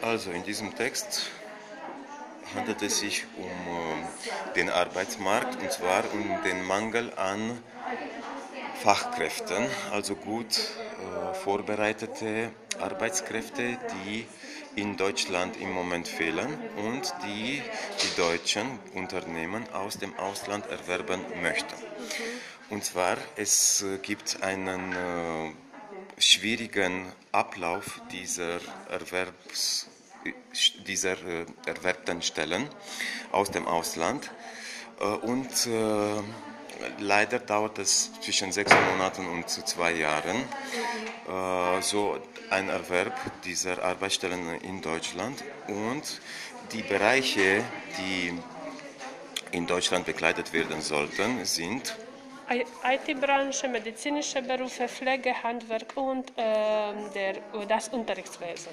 Also in diesem Text handelt es sich um äh, den Arbeitsmarkt und zwar um den Mangel an Fachkräften, also gut äh, vorbereitete Arbeitskräfte, die in Deutschland im Moment fehlen und die die deutschen Unternehmen aus dem Ausland erwerben möchten. Und zwar, es äh, gibt einen äh, schwierigen Ablauf dieser, Erwerbs, dieser äh, erwerbten Stellen aus dem Ausland. Äh, und äh, leider dauert es zwischen sechs Monaten und zwei Jahren, äh, so ein Erwerb dieser Arbeitsstellen in Deutschland. Und die Bereiche, die in Deutschland bekleidet werden sollten, sind IT-Branche, medizinische Berufe, Pflege, Handwerk und äh, der, das Unterrichtswesen.